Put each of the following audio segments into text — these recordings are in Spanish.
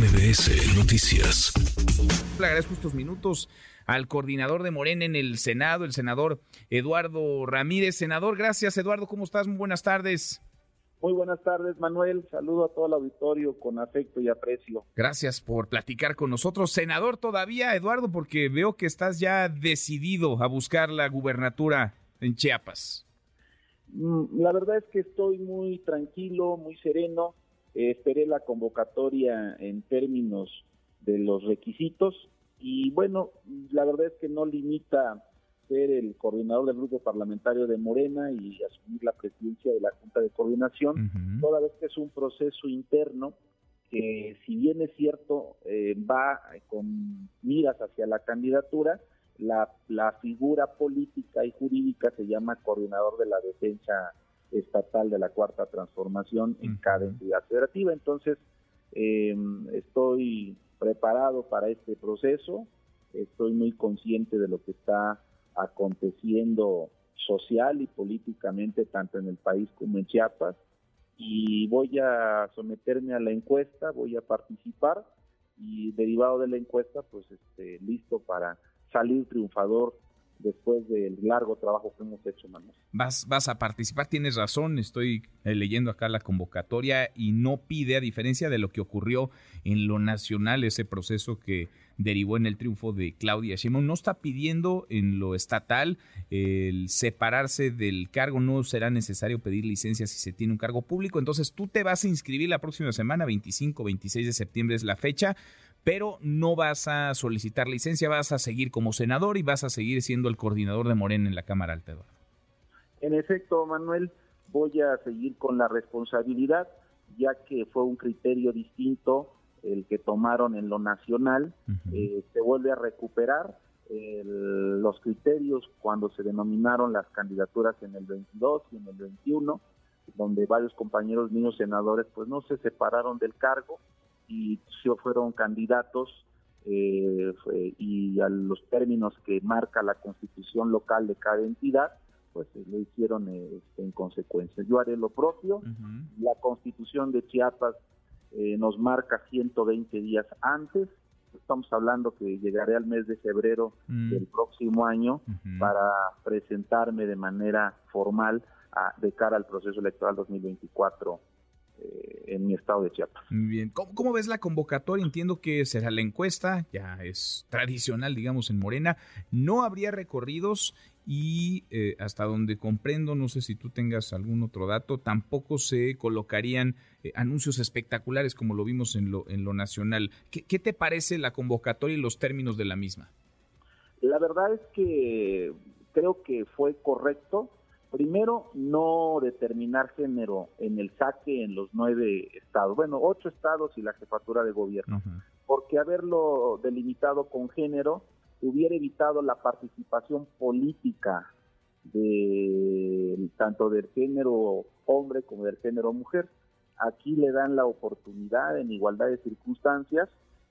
MBS Noticias. Le agradezco estos minutos al coordinador de Morena en el Senado, el senador Eduardo Ramírez. Senador, gracias Eduardo, ¿cómo estás? Muy buenas tardes. Muy buenas tardes, Manuel. Saludo a todo el auditorio con afecto y aprecio. Gracias por platicar con nosotros. Senador todavía, Eduardo, porque veo que estás ya decidido a buscar la gubernatura en Chiapas. Mm, la verdad es que estoy muy tranquilo, muy sereno. Eh, esperé la convocatoria en términos de los requisitos y bueno, la verdad es que no limita ser el coordinador del grupo parlamentario de Morena y asumir la presidencia de la Junta de Coordinación, toda vez que es un proceso interno que si bien es cierto eh, va con miras hacia la candidatura, la, la figura política y jurídica se llama coordinador de la defensa estatal de la cuarta transformación en cada entidad federativa. Entonces, eh, estoy preparado para este proceso, estoy muy consciente de lo que está aconteciendo social y políticamente tanto en el país como en Chiapas y voy a someterme a la encuesta, voy a participar y derivado de la encuesta pues este listo para salir triunfador después del largo trabajo que hemos hecho, Manuel. Vas, vas a participar, tienes razón, estoy eh, leyendo acá la convocatoria y no pide, a diferencia de lo que ocurrió en lo nacional, ese proceso que derivó en el triunfo de Claudia Sheinbaum, no está pidiendo en lo estatal el separarse del cargo, no será necesario pedir licencia si se tiene un cargo público, entonces tú te vas a inscribir la próxima semana, 25, 26 de septiembre es la fecha, pero no vas a solicitar licencia, vas a seguir como senador y vas a seguir siendo el coordinador de Morena en la Cámara Alta, En efecto, Manuel, voy a seguir con la responsabilidad, ya que fue un criterio distinto el que tomaron en lo nacional, eh, se vuelve a recuperar los criterios cuando se denominaron las candidaturas en el 22 y en el 21, donde varios compañeros míos senadores pues no se separaron del cargo, y fueron candidatos eh, y a los términos que marca la constitución local de cada entidad, pues eh, lo hicieron este, en consecuencia. Yo haré lo propio. La constitución de Chiapas eh, nos marca 120 días antes. Estamos hablando que llegaré al mes de febrero mm. del próximo año para presentarme de manera formal de cara al proceso electoral 2024 eh, en mi estado de Chiapas. Bien, ¿Cómo, ves la convocatoria? Entiendo que será la encuesta, ya es tradicional, digamos, en Morena. No habría recorridos y eh, hasta donde comprendo, no sé si tú tengas algún otro dato, tampoco se colocarían eh, anuncios espectaculares como lo vimos en lo, en lo nacional. ¿Qué, ¿Qué te parece la convocatoria y los términos de la misma? La verdad es que creo que fue correcto Primero, no determinar género en el saque en los nueve estados, bueno, ocho estados y la jefatura de gobierno, porque haberlo delimitado con género hubiera evitado la participación política de tanto del género hombre como del género mujer. Aquí le dan la oportunidad en igualdad de circunstancias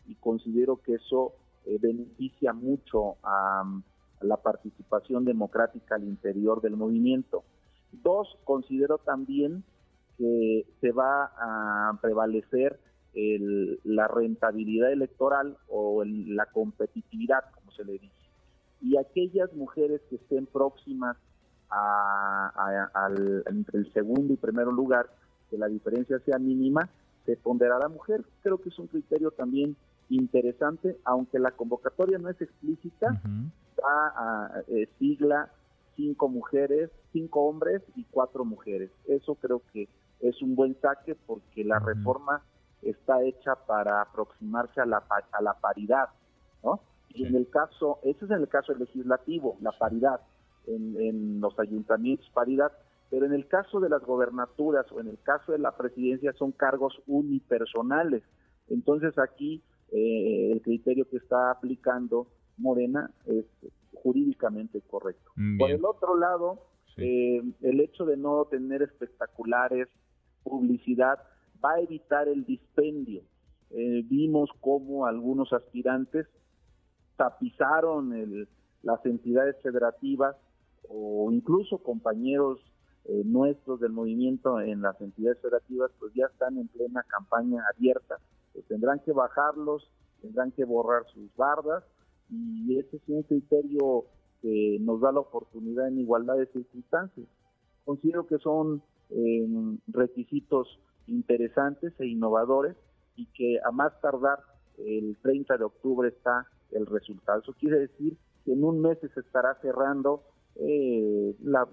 y considero que eso eh, beneficia mucho a la participación democrática al interior del movimiento. Dos, considero también que se va a prevalecer la rentabilidad electoral o la competitividad, como se le dice. Y aquellas mujeres que estén próximas al, entre el segundo y primero lugar, que la diferencia sea mínima, se ponderará la mujer. Creo que es un criterio también interesante, aunque la convocatoria no es explícita, a, eh, sigla cinco mujeres, cinco hombres y cuatro mujeres. Eso creo que es un buen saque porque la reforma está hecha para aproximarse a la, a la paridad, ¿no? Y en el caso, ese es en el caso legislativo, la paridad, en, en los ayuntamientos paridad, pero en el caso de las gobernaturas o en el caso de la presidencia son cargos unipersonales. Entonces aquí eh, el criterio que está aplicando Morena es jurídicamente correcto. Mm, Por el otro lado, eh, el hecho de no tener espectaculares, publicidad, va a evitar el dispendio. Eh, vimos cómo algunos aspirantes tapizaron las entidades federativas o incluso compañeros eh, nuestros del movimiento en las entidades federativas, pues ya están en plena campaña abierta tendrán que bajarlos, tendrán que borrar sus bardas y ese es un criterio que nos da la oportunidad en igualdad de circunstancias. Considero que son eh, requisitos interesantes e innovadores y que a más tardar el 30 de octubre está el resultado. Eso quiere decir que en un mes se estará cerrando eh, la,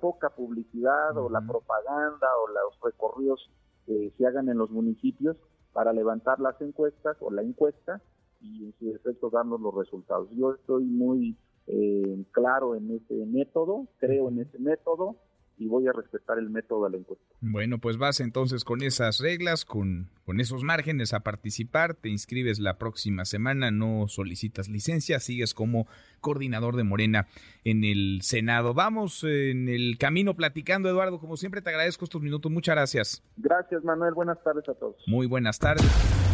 poca publicidad o la propaganda o los recorridos que se hagan en los municipios para levantar las encuestas o la encuesta y en su defecto darnos los resultados. Yo estoy muy eh, claro en ese método, creo en ese método y voy a respetar el método de la encuesta. Bueno, pues vas entonces con esas reglas, con, con esos márgenes a participar, te inscribes la próxima semana, no solicitas licencia, sigues como coordinador de Morena en el Senado. Vamos en el camino platicando, Eduardo, como siempre te agradezco estos minutos, muchas gracias. Gracias, Manuel, buenas tardes a todos. Muy buenas tardes.